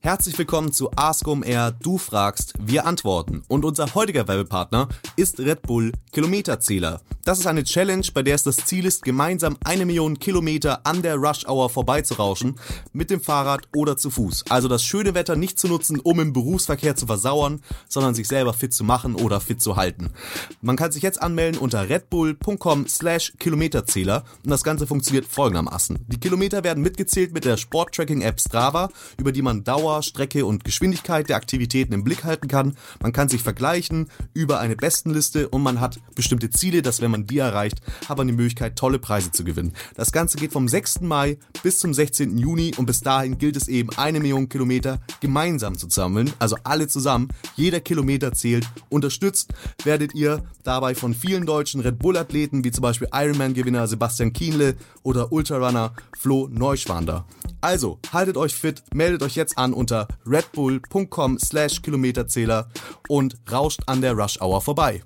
Herzlich willkommen zu Ask OMR. Du fragst, wir antworten. Und unser heutiger Werbepartner ist Red Bull Kilometerzähler. Das ist eine Challenge, bei der es das Ziel ist, gemeinsam eine Million Kilometer an der Rush Hour vorbeizurauschen, mit dem Fahrrad oder zu Fuß. Also das schöne Wetter nicht zu nutzen, um im Berufsverkehr zu versauern, sondern sich selber fit zu machen oder fit zu halten. Man kann sich jetzt anmelden unter redbull.com slash Kilometerzähler und das Ganze funktioniert folgendermaßen. Die Kilometer werden mitgezählt mit der Sporttracking-App Strava, über die man Dauer, Strecke und Geschwindigkeit der Aktivitäten im Blick halten kann. Man kann sich vergleichen über eine Bestenliste und man hat bestimmte Ziele, dass wenn man die erreicht, hat man die Möglichkeit, tolle Preise zu gewinnen. Das Ganze geht vom 6. Mai bis zum 16. Juni und bis dahin gilt es eben, eine Million Kilometer gemeinsam zu sammeln, also alle zusammen. Jeder Kilometer zählt. Unterstützt werdet ihr dabei von vielen deutschen Red Bull-Athleten, wie zum Beispiel Ironman-Gewinner Sebastian Kienle oder Ultrarunner Flo Neuschwander. Also, haltet euch fit, meldet euch jetzt an unter redbull.com slash Kilometerzähler und rauscht an der Rush Hour vorbei.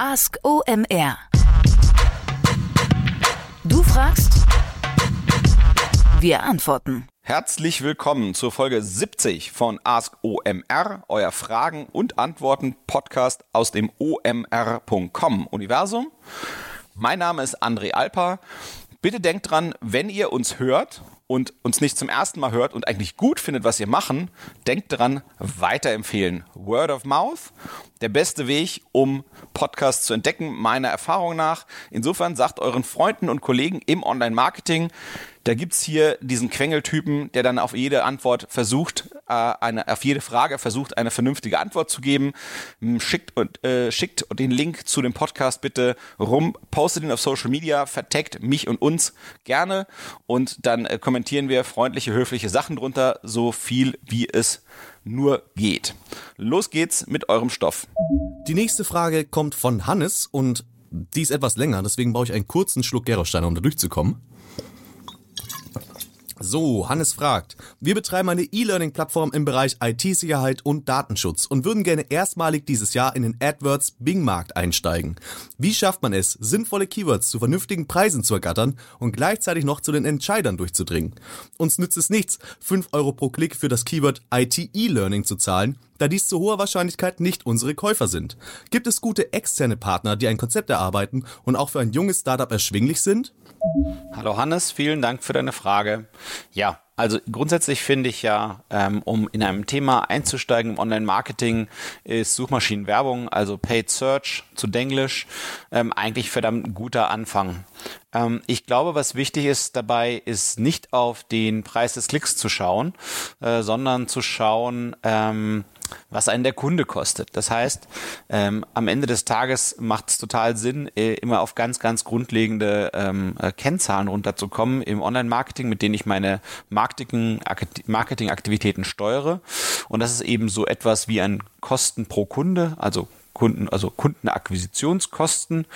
Ask OMR. Du fragst, wir antworten. Herzlich willkommen zur Folge 70 von Ask OMR, euer Fragen und Antworten Podcast aus dem omr.com Universum. Mein Name ist André Alper. Bitte denkt dran, wenn ihr uns hört und uns nicht zum ersten Mal hört und eigentlich gut findet, was wir machen, denkt dran, weiterempfehlen. Word of Mouth, der beste Weg, um Podcasts zu entdecken, meiner Erfahrung nach. Insofern sagt euren Freunden und Kollegen im Online-Marketing, da gibt's hier diesen Quengeltypen, der dann auf jede Antwort versucht, äh, eine, auf jede Frage versucht, eine vernünftige Antwort zu geben. Schickt, äh, schickt den Link zu dem Podcast bitte rum, postet ihn auf Social Media, verteckt mich und uns gerne und dann äh, kommentieren wir freundliche, höfliche Sachen drunter, so viel wie es nur geht. Los geht's mit eurem Stoff. Die nächste Frage kommt von Hannes und die ist etwas länger, deswegen brauche ich einen kurzen Schluck Gerolsteiner, um da durchzukommen. So, Hannes fragt, wir betreiben eine E-Learning-Plattform im Bereich IT-Sicherheit und Datenschutz und würden gerne erstmalig dieses Jahr in den AdWords Bing-Markt einsteigen. Wie schafft man es, sinnvolle Keywords zu vernünftigen Preisen zu ergattern und gleichzeitig noch zu den Entscheidern durchzudringen? Uns nützt es nichts, 5 Euro pro Klick für das Keyword IT-E-Learning zu zahlen, da dies zu hoher Wahrscheinlichkeit nicht unsere Käufer sind. Gibt es gute externe Partner, die ein Konzept erarbeiten und auch für ein junges Startup erschwinglich sind? Hallo Hannes, vielen Dank für deine Frage. Ja, also grundsätzlich finde ich ja, ähm, um in einem Thema einzusteigen im Online-Marketing, ist Suchmaschinenwerbung, also Paid Search zu Denglisch, ähm, eigentlich verdammt guter Anfang. Ähm, ich glaube, was wichtig ist dabei, ist nicht auf den Preis des Klicks zu schauen, äh, sondern zu schauen, was einen der Kunde kostet. Das heißt, ähm, am Ende des Tages macht es total Sinn, äh, immer auf ganz, ganz grundlegende ähm, äh, Kennzahlen runterzukommen im Online-Marketing, mit denen ich meine Marketing-Aktivitäten steuere. Und das ist eben so etwas wie ein Kosten pro Kunde, also Kunden, also Kundenakquisitionskosten.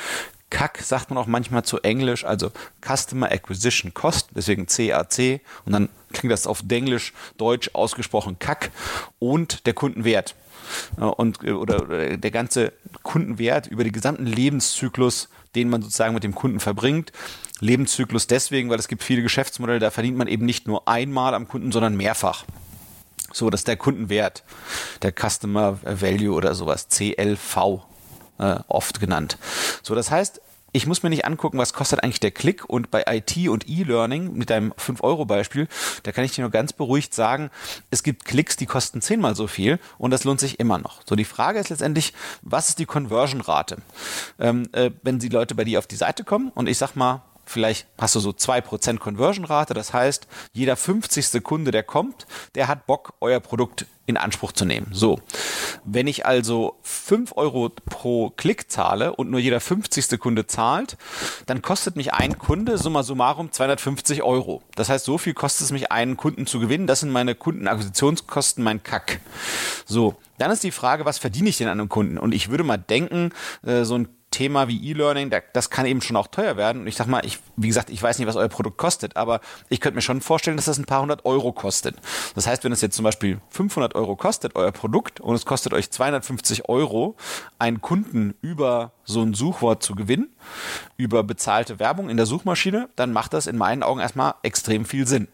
CAC sagt man auch manchmal zu Englisch, also Customer Acquisition Cost, deswegen CAC und dann klingt das auf Englisch, Deutsch ausgesprochen CAC und der Kundenwert. Und, oder der ganze Kundenwert über den gesamten Lebenszyklus, den man sozusagen mit dem Kunden verbringt. Lebenszyklus deswegen, weil es gibt viele Geschäftsmodelle, da verdient man eben nicht nur einmal am Kunden, sondern mehrfach. So, das ist der Kundenwert, der Customer Value oder sowas, CLV äh, oft genannt. So, das heißt, ich muss mir nicht angucken, was kostet eigentlich der Klick und bei IT und E-Learning mit deinem 5-Euro-Beispiel, da kann ich dir nur ganz beruhigt sagen, es gibt Klicks, die kosten zehnmal so viel und das lohnt sich immer noch. So, die Frage ist letztendlich, was ist die Conversion-Rate? Ähm, äh, wenn die Leute bei dir auf die Seite kommen und ich sag mal, vielleicht hast du so 2% Conversion-Rate. Das heißt, jeder 50. Kunde, der kommt, der hat Bock, euer Produkt in Anspruch zu nehmen. So. Wenn ich also 5 Euro pro Klick zahle und nur jeder 50. Kunde zahlt, dann kostet mich ein Kunde summa summarum 250 Euro. Das heißt, so viel kostet es mich, einen Kunden zu gewinnen. Das sind meine Kundenakquisitionskosten, mein Kack. So. Dann ist die Frage, was verdiene ich denn an einem Kunden? Und ich würde mal denken, äh, so ein Thema wie E-Learning, das kann eben schon auch teuer werden. Und ich sag mal, ich, wie gesagt, ich weiß nicht, was euer Produkt kostet, aber ich könnte mir schon vorstellen, dass das ein paar hundert Euro kostet. Das heißt, wenn es jetzt zum Beispiel 500 Euro kostet, euer Produkt, und es kostet euch 250 Euro, einen Kunden über so ein Suchwort zu gewinnen, über bezahlte Werbung in der Suchmaschine, dann macht das in meinen Augen erstmal extrem viel Sinn.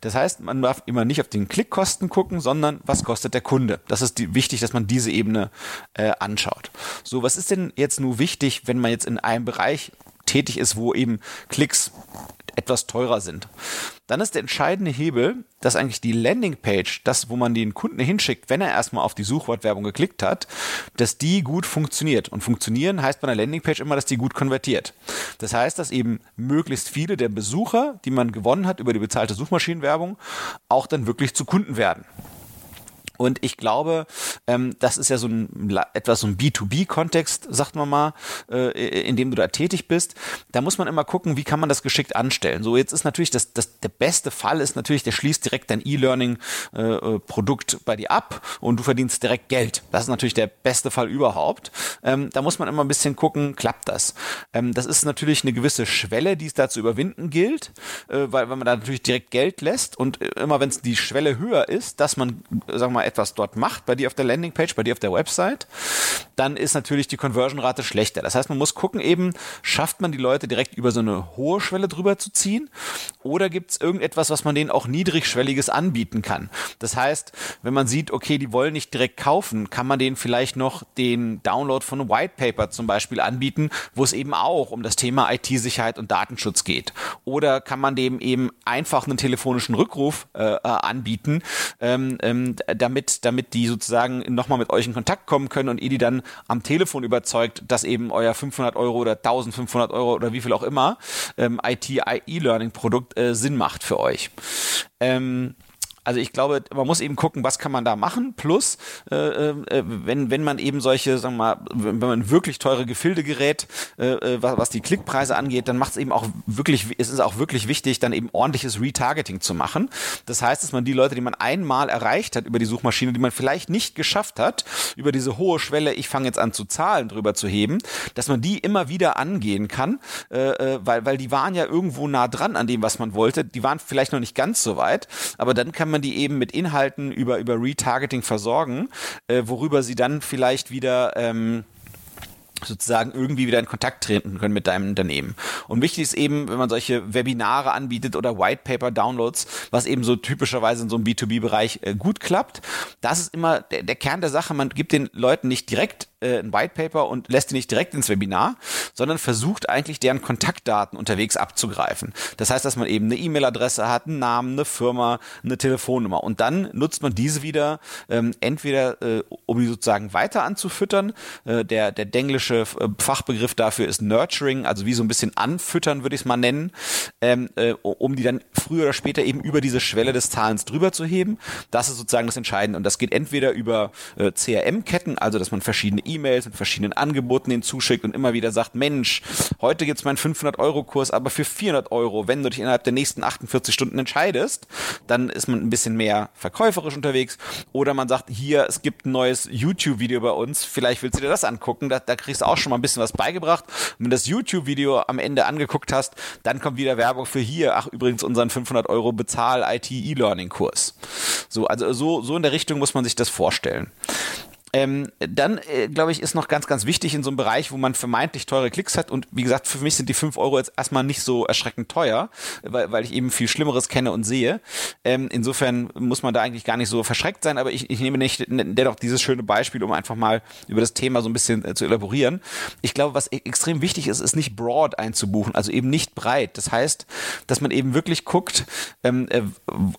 Das heißt, man darf immer nicht auf den Klickkosten gucken, sondern was kostet der Kunde. Das ist die, wichtig, dass man diese Ebene äh, anschaut. So, was ist denn jetzt nur wichtig, wenn man jetzt in einem Bereich tätig ist, wo eben Klicks etwas teurer sind. Dann ist der entscheidende Hebel, dass eigentlich die Landingpage, das, wo man den Kunden hinschickt, wenn er erstmal auf die Suchwortwerbung geklickt hat, dass die gut funktioniert. Und funktionieren heißt bei einer Landingpage immer, dass die gut konvertiert. Das heißt, dass eben möglichst viele der Besucher, die man gewonnen hat über die bezahlte Suchmaschinenwerbung, auch dann wirklich zu Kunden werden. Und ich glaube, ähm, das ist ja so ein etwas so ein B2B-Kontext, sagt man mal, äh, in dem du da tätig bist. Da muss man immer gucken, wie kann man das geschickt anstellen. So, jetzt ist natürlich das, das der beste Fall ist natürlich, der schließt direkt dein E-Learning-Produkt äh, bei dir ab und du verdienst direkt Geld. Das ist natürlich der beste Fall überhaupt. Ähm, da muss man immer ein bisschen gucken, klappt das? Ähm, das ist natürlich eine gewisse Schwelle, die es da zu überwinden gilt, äh, weil, weil man da natürlich direkt Geld lässt und äh, immer wenn es die Schwelle höher ist, dass man, sagen wir mal, etwas dort macht, bei dir auf der Landingpage, bei dir auf der Website, dann ist natürlich die Conversion-Rate schlechter. Das heißt, man muss gucken eben, schafft man die Leute direkt über so eine hohe Schwelle drüber zu ziehen oder gibt es irgendetwas, was man denen auch niedrigschwelliges anbieten kann. Das heißt, wenn man sieht, okay, die wollen nicht direkt kaufen, kann man denen vielleicht noch den Download von einem White Paper zum Beispiel anbieten, wo es eben auch um das Thema IT-Sicherheit und Datenschutz geht. Oder kann man dem eben einfach einen telefonischen Rückruf äh, äh anbieten, ähm, ähm, damit damit, damit die sozusagen nochmal mit euch in Kontakt kommen können und ihr die dann am Telefon überzeugt, dass eben euer 500 Euro oder 1500 Euro oder wie viel auch immer ähm, IT-E-Learning-Produkt äh, Sinn macht für euch. Ähm, also ich glaube, man muss eben gucken, was kann man da machen. Plus, äh, äh, wenn, wenn man eben solche, sagen wir mal, wenn man wirklich teure Gefilde gerät, äh, äh was, was die Klickpreise angeht, dann macht es eben auch wirklich, es ist auch wirklich wichtig, dann eben ordentliches Retargeting zu machen. Das heißt, dass man die Leute, die man einmal erreicht hat über die Suchmaschine, die man vielleicht nicht geschafft hat, über diese hohe Schwelle, ich fange jetzt an zu zahlen, drüber zu heben, dass man die immer wieder angehen kann, äh, äh, weil, weil die waren ja irgendwo nah dran an dem, was man wollte. Die waren vielleicht noch nicht ganz so weit, aber dann kann man man die eben mit Inhalten über, über Retargeting versorgen, äh, worüber sie dann vielleicht wieder ähm, sozusagen irgendwie wieder in Kontakt treten können mit deinem Unternehmen. Und wichtig ist eben, wenn man solche Webinare anbietet oder White Paper Downloads, was eben so typischerweise in so einem B2B-Bereich äh, gut klappt, das ist immer der, der Kern der Sache. Man gibt den Leuten nicht direkt äh, ein White Paper und lässt die nicht direkt ins Webinar, sondern versucht eigentlich deren Kontaktdaten unterwegs abzugreifen. Das heißt, dass man eben eine E-Mail-Adresse hat, einen Namen, eine Firma, eine Telefonnummer und dann nutzt man diese wieder ähm, entweder, äh, um die sozusagen weiter anzufüttern. Äh, der, der englische äh, Fachbegriff dafür ist Nurturing, also wie so ein bisschen anfüttern, würde ich es mal nennen, ähm, äh, um die dann früher oder später eben über diese Schwelle des Zahlens drüber zu heben. Das ist sozusagen das Entscheidende und das geht entweder über äh, CRM-Ketten, also dass man verschiedene E-Mails mit verschiedenen Angeboten hinzuschickt und immer wieder sagt, Mensch, heute gibt's meinen 500-Euro-Kurs, aber für 400 Euro, wenn du dich innerhalb der nächsten 48 Stunden entscheidest, dann ist man ein bisschen mehr verkäuferisch unterwegs. Oder man sagt, hier, es gibt ein neues YouTube-Video bei uns, vielleicht willst du dir das angucken, da, da kriegst du auch schon mal ein bisschen was beigebracht. Und wenn das YouTube-Video am Ende angeguckt hast, dann kommt wieder Werbung für hier, ach übrigens unseren 500 Euro Bezahl-IT-E-Learning-Kurs. So, also so, so in der Richtung muss man sich das vorstellen. Ähm, dann, äh, glaube ich, ist noch ganz, ganz wichtig in so einem Bereich, wo man vermeintlich teure Klicks hat. Und wie gesagt, für mich sind die 5 Euro jetzt erstmal nicht so erschreckend teuer, weil, weil ich eben viel Schlimmeres kenne und sehe. Ähm, insofern muss man da eigentlich gar nicht so verschreckt sein. Aber ich, ich nehme nicht dennoch dieses schöne Beispiel, um einfach mal über das Thema so ein bisschen äh, zu elaborieren. Ich glaube, was e-, extrem wichtig ist, ist nicht broad einzubuchen, also eben nicht breit. Das heißt, dass man eben wirklich guckt, ähm, äh,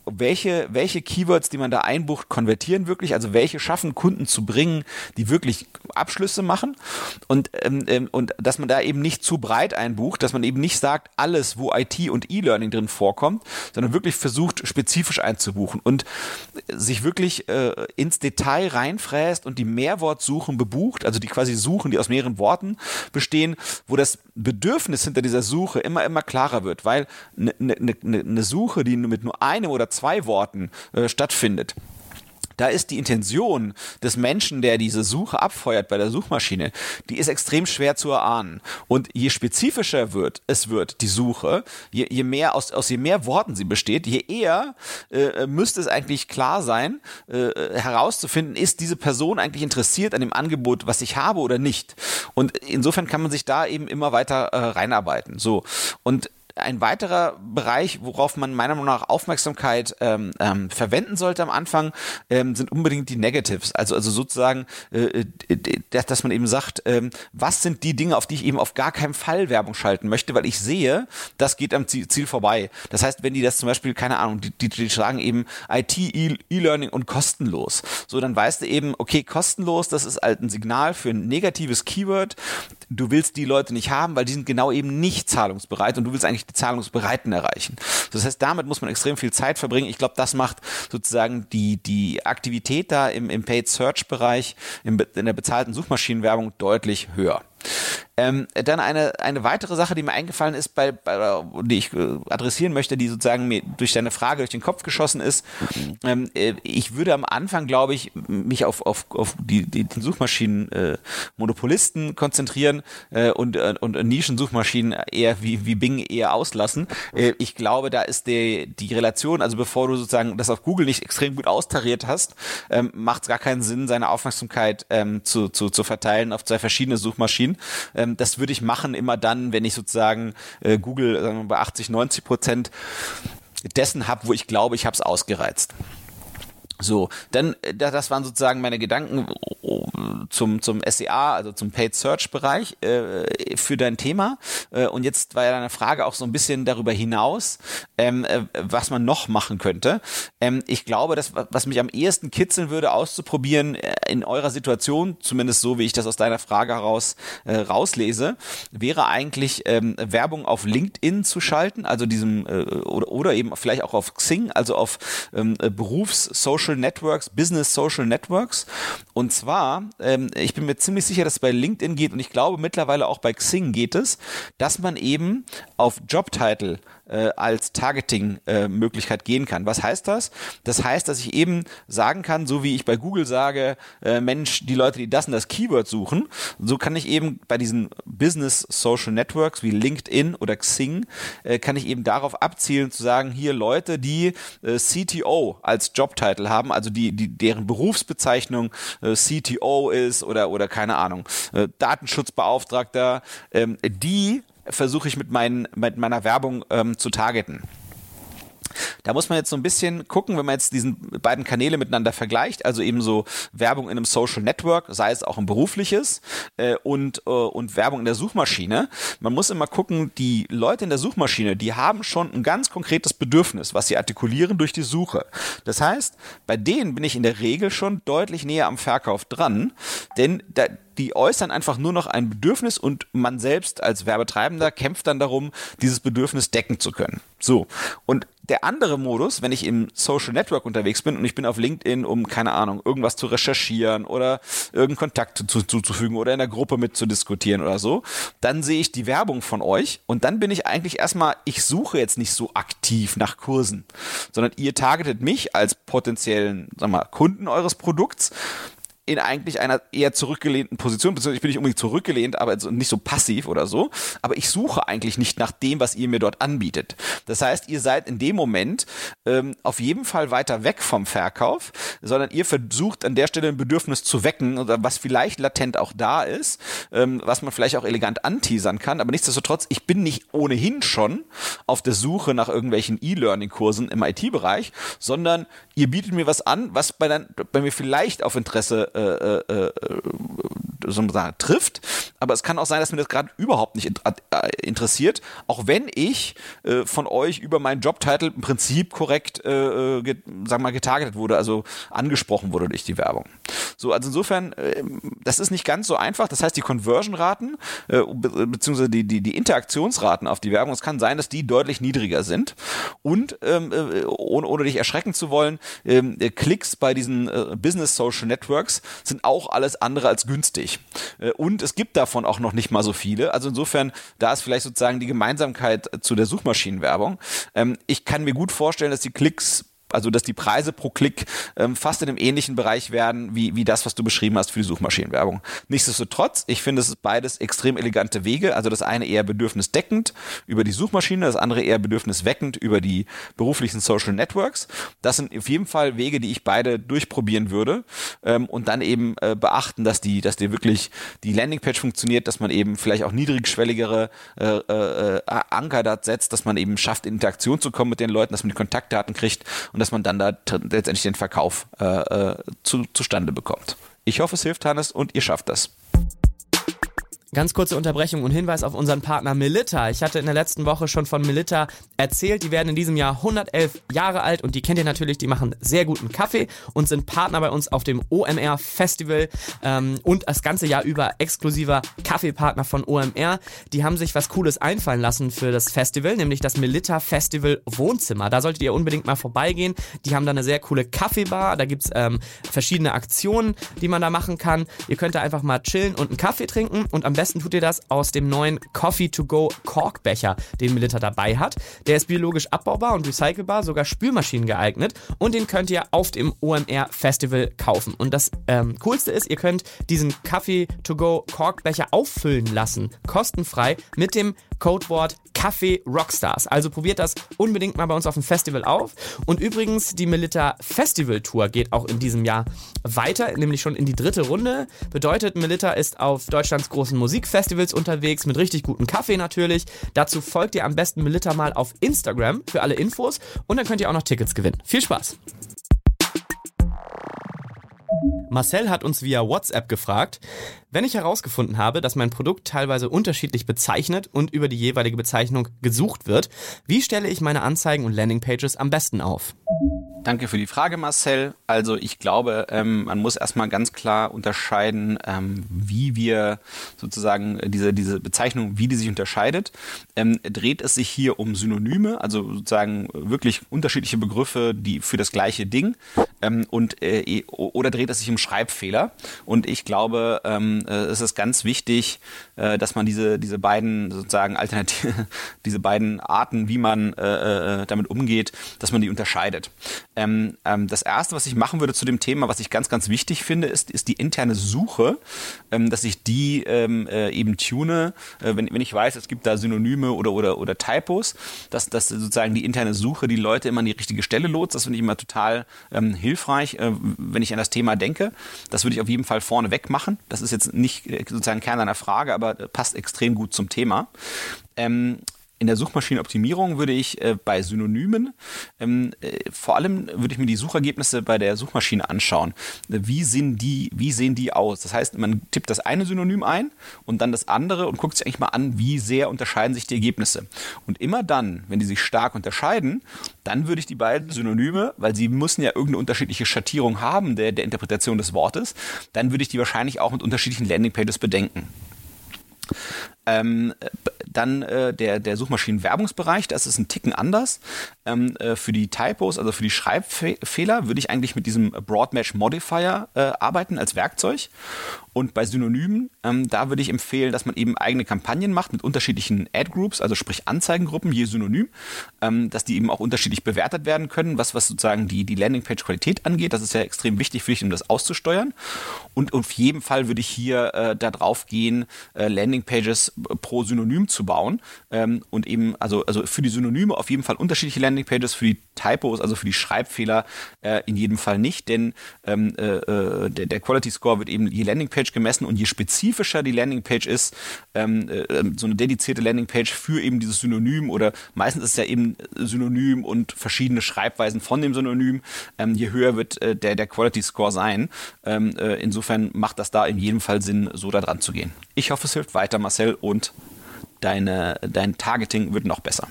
welche, welche Keywords, die man da einbucht, konvertieren wirklich, also welche schaffen Kunden zu bringen bringen, die wirklich Abschlüsse machen. Und, ähm, ähm, und dass man da eben nicht zu breit einbucht, dass man eben nicht sagt, alles, wo IT und E-Learning drin vorkommt, sondern wirklich versucht, spezifisch einzubuchen und sich wirklich äh, ins Detail reinfräst und die Mehrwortsuchen bebucht, also die quasi Suchen, die aus mehreren Worten bestehen, wo das Bedürfnis hinter dieser Suche immer, immer klarer wird, weil eine ne, ne, ne Suche, die mit nur einem oder zwei Worten äh, stattfindet, da ist die Intention des Menschen, der diese Suche abfeuert bei der Suchmaschine, die ist extrem schwer zu erahnen. Und je spezifischer wird es wird, die Suche, je, je mehr aus, aus je mehr Worten sie besteht, je eher äh, müsste es eigentlich klar sein, äh, herauszufinden, ist diese Person eigentlich interessiert an dem Angebot, was ich habe oder nicht. Und insofern kann man sich da eben immer weiter äh, reinarbeiten. So. Und ein weiterer Bereich, worauf man meiner Meinung nach Aufmerksamkeit ähm, ähm, verwenden sollte am Anfang, ähm, sind unbedingt die Negatives. Also, also sozusagen, äh, dass, man eben sagt, ähm, was sind die Dinge, auf die ich eben auf gar keinen Fall Werbung schalten möchte, weil ich sehe, das geht am Ziel, vorbei. Das heißt, wenn die das zum Beispiel, keine Ahnung, die, die, die sagen eben IT, E-Learning und kostenlos. So, dann weißt du eben, okay, kostenlos, das ist halt ein Signal für ein negatives Keyword. Du willst die Leute nicht haben, weil die sind genau eben nicht zahlungsbereit und du willst eigentlich die Zahlungsbereiten erreichen. Das heißt, damit muss man extrem viel Zeit verbringen. Ich glaube, das macht sozusagen die, die Aktivität da im, im Paid Search Bereich, in, in der bezahlten Suchmaschinenwerbung deutlich höher. Ähm, dann eine, eine weitere Sache, die mir eingefallen ist, bei, bei, die ich äh, adressieren möchte, die sozusagen mir durch deine Frage durch den Kopf geschossen ist. Ähm, äh, ich würde am Anfang, glaube ich, mich auf, auf, auf die, die, den Suchmaschinen-Monopolisten äh, konzentrieren äh, und, äh, und Nischensuchmaschinen eher wie, wie Bing eher auslassen. Äh, ich glaube, da ist die, die Relation, also bevor du sozusagen das auf Google nicht extrem gut austariert hast, ähm, macht es gar keinen Sinn, seine Aufmerksamkeit ähm, zu, zu, zu verteilen auf zwei verschiedene Suchmaschinen. Ähm, ähm, das würde ich machen immer dann, wenn ich sozusagen äh, Google sagen wir, bei 80, 90 Prozent dessen habe, wo ich glaube, ich habe es ausgereizt. So, dann, äh, das waren sozusagen meine Gedanken zum, zum SEA, also zum Paid Search Bereich äh, für dein Thema. Äh, und jetzt war ja deine Frage auch so ein bisschen darüber hinaus, ähm, äh, was man noch machen könnte. Ähm, ich glaube, das, was mich am ehesten kitzeln würde, auszuprobieren äh, in eurer Situation, zumindest so, wie ich das aus deiner Frage heraus äh, rauslese, wäre eigentlich ähm, Werbung auf LinkedIn zu schalten, also diesem, äh, oder, oder eben vielleicht auch auf Xing, also auf ähm, Berufs-Social Networks, Business Social Networks. Und zwar, ähm, ich bin mir ziemlich sicher, dass es bei LinkedIn geht und ich glaube mittlerweile auch bei Xing geht es, dass man eben auf Jobtitle äh, als Targeting-Möglichkeit äh, gehen kann. Was heißt das? Das heißt, dass ich eben sagen kann, so wie ich bei Google sage, äh, Mensch, die Leute, die das und das Keyword suchen, so kann ich eben bei diesen Business Social Networks wie LinkedIn oder Xing, äh, kann ich eben darauf abzielen zu sagen, hier Leute, die äh, CTO als Jobtitle haben, also die, die deren Berufsbezeichnung äh, CTO ist oder oder keine Ahnung, äh, Datenschutzbeauftragter, ähm, die versuche ich mit, meinen, mit meiner Werbung ähm, zu targeten. Da muss man jetzt so ein bisschen gucken, wenn man jetzt diesen beiden Kanäle miteinander vergleicht, also eben so Werbung in einem Social Network, sei es auch ein berufliches äh, und, äh, und Werbung in der Suchmaschine. Man muss immer gucken, die Leute in der Suchmaschine, die haben schon ein ganz konkretes Bedürfnis, was sie artikulieren durch die Suche. Das heißt, bei denen bin ich in der Regel schon deutlich näher am Verkauf dran, denn da, die äußern einfach nur noch ein Bedürfnis und man selbst als Werbetreibender kämpft dann darum, dieses Bedürfnis decken zu können. So. Und der andere Modus, wenn ich im Social Network unterwegs bin und ich bin auf LinkedIn, um, keine Ahnung, irgendwas zu recherchieren oder irgendeinen Kontakt zuzufügen oder in der Gruppe mitzudiskutieren oder so, dann sehe ich die Werbung von euch und dann bin ich eigentlich erstmal, ich suche jetzt nicht so aktiv nach Kursen, sondern ihr targetet mich als potenziellen, sag mal, Kunden eures Produkts in eigentlich einer eher zurückgelehnten Position, beziehungsweise ich bin nicht unbedingt zurückgelehnt, aber nicht so passiv oder so, aber ich suche eigentlich nicht nach dem, was ihr mir dort anbietet. Das heißt, ihr seid in dem Moment ähm, auf jeden Fall weiter weg vom Verkauf, sondern ihr versucht an der Stelle ein Bedürfnis zu wecken oder was vielleicht latent auch da ist, ähm, was man vielleicht auch elegant anteasern kann, aber nichtsdestotrotz, ich bin nicht ohnehin schon auf der Suche nach irgendwelchen E-Learning-Kursen im IT-Bereich, sondern ihr bietet mir was an, was bei, dann, bei mir vielleicht auf Interesse äh, äh, so sagen, trifft. Aber es kann auch sein, dass mir das gerade überhaupt nicht äh, interessiert, auch wenn ich äh, von euch über meinen Jobtitel im Prinzip korrekt, äh, get, sagen wir mal, getargetet wurde, also angesprochen wurde durch die Werbung. So, also insofern, äh, das ist nicht ganz so einfach. Das heißt, die Conversion-Raten äh, be beziehungsweise die, die, die Interaktionsraten auf die Werbung, es kann sein, dass die deutlich niedriger sind. Und ähm, äh, ohne, ohne dich erschrecken zu wollen, ähm, Klicks bei diesen äh, Business Social Networks sind auch alles andere als günstig. Äh, und es gibt davon auch noch nicht mal so viele. Also insofern, da ist vielleicht sozusagen die Gemeinsamkeit zu der Suchmaschinenwerbung. Ähm, ich kann mir gut vorstellen, dass die Klicks also dass die Preise pro Klick ähm, fast in einem ähnlichen Bereich werden wie, wie das, was du beschrieben hast für die Suchmaschinenwerbung. Nichtsdestotrotz, ich finde, es ist beides extrem elegante Wege. Also das eine eher bedürfnisdeckend über die Suchmaschine, das andere eher bedürfnisweckend über die beruflichen Social Networks. Das sind auf jeden Fall Wege, die ich beide durchprobieren würde ähm, und dann eben äh, beachten, dass die, dass die wirklich die Landingpage funktioniert, dass man eben vielleicht auch niedrigschwelligere äh, äh, Anker da setzt, dass man eben schafft, in Interaktion zu kommen mit den Leuten, dass man die Kontaktdaten kriegt und dass man dann da letztendlich den Verkauf äh, äh, zu, zustande bekommt. Ich hoffe, es hilft, Hannes, und ihr schafft das. Ganz kurze Unterbrechung und Hinweis auf unseren Partner Melitta. Ich hatte in der letzten Woche schon von Melitta erzählt. Die werden in diesem Jahr 111 Jahre alt und die kennt ihr natürlich. Die machen sehr guten Kaffee und sind Partner bei uns auf dem OMR Festival ähm, und das ganze Jahr über exklusiver Kaffeepartner von OMR. Die haben sich was Cooles einfallen lassen für das Festival, nämlich das Melitta Festival Wohnzimmer. Da solltet ihr unbedingt mal vorbeigehen. Die haben da eine sehr coole Kaffeebar. Da gibt's ähm, verschiedene Aktionen, die man da machen kann. Ihr könnt da einfach mal chillen und einen Kaffee trinken und am besten tut ihr das aus dem neuen Coffee to Go Korkbecher, den Melitta dabei hat. Der ist biologisch abbaubar und recycelbar, sogar Spülmaschinen geeignet und den könnt ihr auf dem OMR Festival kaufen. Und das ähm, Coolste ist, ihr könnt diesen Coffee to Go Korkbecher auffüllen lassen, kostenfrei mit dem Codewort Kaffee Rockstars. Also probiert das unbedingt mal bei uns auf dem Festival auf. Und übrigens, die Melitta Festival Tour geht auch in diesem Jahr weiter, nämlich schon in die dritte Runde. Bedeutet, Melitta ist auf Deutschlands großen Musikfestivals unterwegs mit richtig gutem Kaffee natürlich. Dazu folgt ihr am besten Melitta mal auf Instagram für alle Infos und dann könnt ihr auch noch Tickets gewinnen. Viel Spaß! Marcel hat uns via WhatsApp gefragt, wenn ich herausgefunden habe, dass mein Produkt teilweise unterschiedlich bezeichnet und über die jeweilige Bezeichnung gesucht wird, wie stelle ich meine Anzeigen und Landingpages am besten auf? Danke für die Frage, Marcel. Also ich glaube, ähm, man muss erstmal ganz klar unterscheiden, ähm, wie wir sozusagen diese, diese Bezeichnung, wie die sich unterscheidet. Ähm, dreht es sich hier um Synonyme, also sozusagen wirklich unterschiedliche Begriffe, die für das gleiche Ding, ähm, und äh, oder dreht es sich um Schreibfehler? Und ich glaube, ähm, äh, es ist ganz wichtig, äh, dass man diese diese beiden sozusagen alternative, diese beiden Arten, wie man äh, äh, damit umgeht, dass man die unterscheidet. Ähm, ähm, das erste, was ich machen würde zu dem Thema, was ich ganz, ganz wichtig finde, ist, ist die interne Suche, ähm, dass ich die ähm, äh, eben tune, äh, wenn, wenn ich weiß, es gibt da Synonyme oder, oder, oder Typos, dass, dass sozusagen die interne Suche die Leute immer an die richtige Stelle lotst. Das finde ich immer total ähm, hilfreich, äh, wenn ich an das Thema denke. Das würde ich auf jeden Fall vorne weg machen. Das ist jetzt nicht äh, sozusagen Kern deiner Frage, aber passt extrem gut zum Thema. Ähm, in der Suchmaschinenoptimierung würde ich äh, bei Synonymen, ähm, äh, vor allem würde ich mir die Suchergebnisse bei der Suchmaschine anschauen. Wie sehen die, wie sehen die aus? Das heißt, man tippt das eine Synonym ein und dann das andere und guckt sich eigentlich mal an, wie sehr unterscheiden sich die Ergebnisse. Und immer dann, wenn die sich stark unterscheiden, dann würde ich die beiden Synonyme, weil sie müssen ja irgendeine unterschiedliche Schattierung haben der, der Interpretation des Wortes, dann würde ich die wahrscheinlich auch mit unterschiedlichen Landingpages bedenken. Ähm, dann äh, der, der Suchmaschinenwerbungsbereich, das ist ein Ticken anders. Ähm, äh, für die Typos, also für die Schreibfehler, würde ich eigentlich mit diesem Broadmatch Modifier äh, arbeiten als Werkzeug. Und bei Synonymen, ähm, da würde ich empfehlen, dass man eben eigene Kampagnen macht mit unterschiedlichen Ad-Groups, also sprich Anzeigengruppen, je Synonym, ähm, dass die eben auch unterschiedlich bewertet werden können, was, was sozusagen die, die Landingpage-Qualität angeht. Das ist ja extrem wichtig für dich, um das auszusteuern. Und auf jeden Fall würde ich hier äh, da drauf gehen, äh, Landingpages pro Synonym zu bauen. Ähm, und eben, also, also für die Synonyme auf jeden Fall unterschiedliche Landingpages, für die Typos, also für die Schreibfehler äh, in jedem Fall nicht, denn ähm, äh, äh der, der Quality Score wird eben je Landingpage gemessen und je spezifischer die Landingpage ist, ähm, äh, so eine dedizierte Landingpage für eben dieses Synonym oder meistens ist es ja eben Synonym und verschiedene Schreibweisen von dem Synonym, ähm, je höher wird äh, der, der Quality Score sein. Ähm, äh, insofern macht das da in jedem Fall Sinn, so da dran zu gehen. Ich hoffe, es hilft weiter, Marcel, und deine, dein Targeting wird noch besser.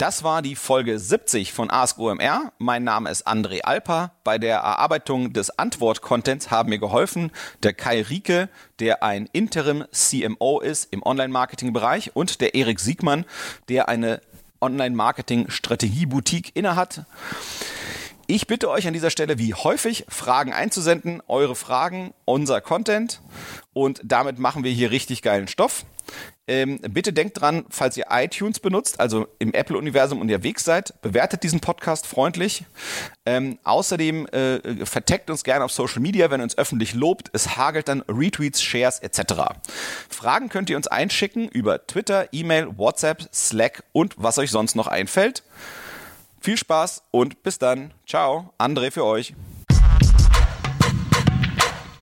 Das war die Folge 70 von Ask OMR. Mein Name ist André Alper. Bei der Erarbeitung des Antwort-Contents haben mir geholfen der Kai Rieke, der ein Interim CMO ist im Online-Marketing-Bereich und der Erik Siegmann, der eine Online-Marketing-Strategie-Boutique innehat. Ich bitte euch an dieser Stelle wie häufig Fragen einzusenden, eure Fragen, unser Content und damit machen wir hier richtig geilen Stoff. Ähm, bitte denkt dran, falls ihr iTunes benutzt, also im Apple-Universum unterwegs seid, bewertet diesen Podcast freundlich. Ähm, außerdem äh, verteckt uns gerne auf Social Media, wenn ihr uns öffentlich lobt. Es hagelt dann Retweets, Shares etc. Fragen könnt ihr uns einschicken über Twitter, E-Mail, WhatsApp, Slack und was euch sonst noch einfällt. Viel Spaß und bis dann. Ciao. André für euch.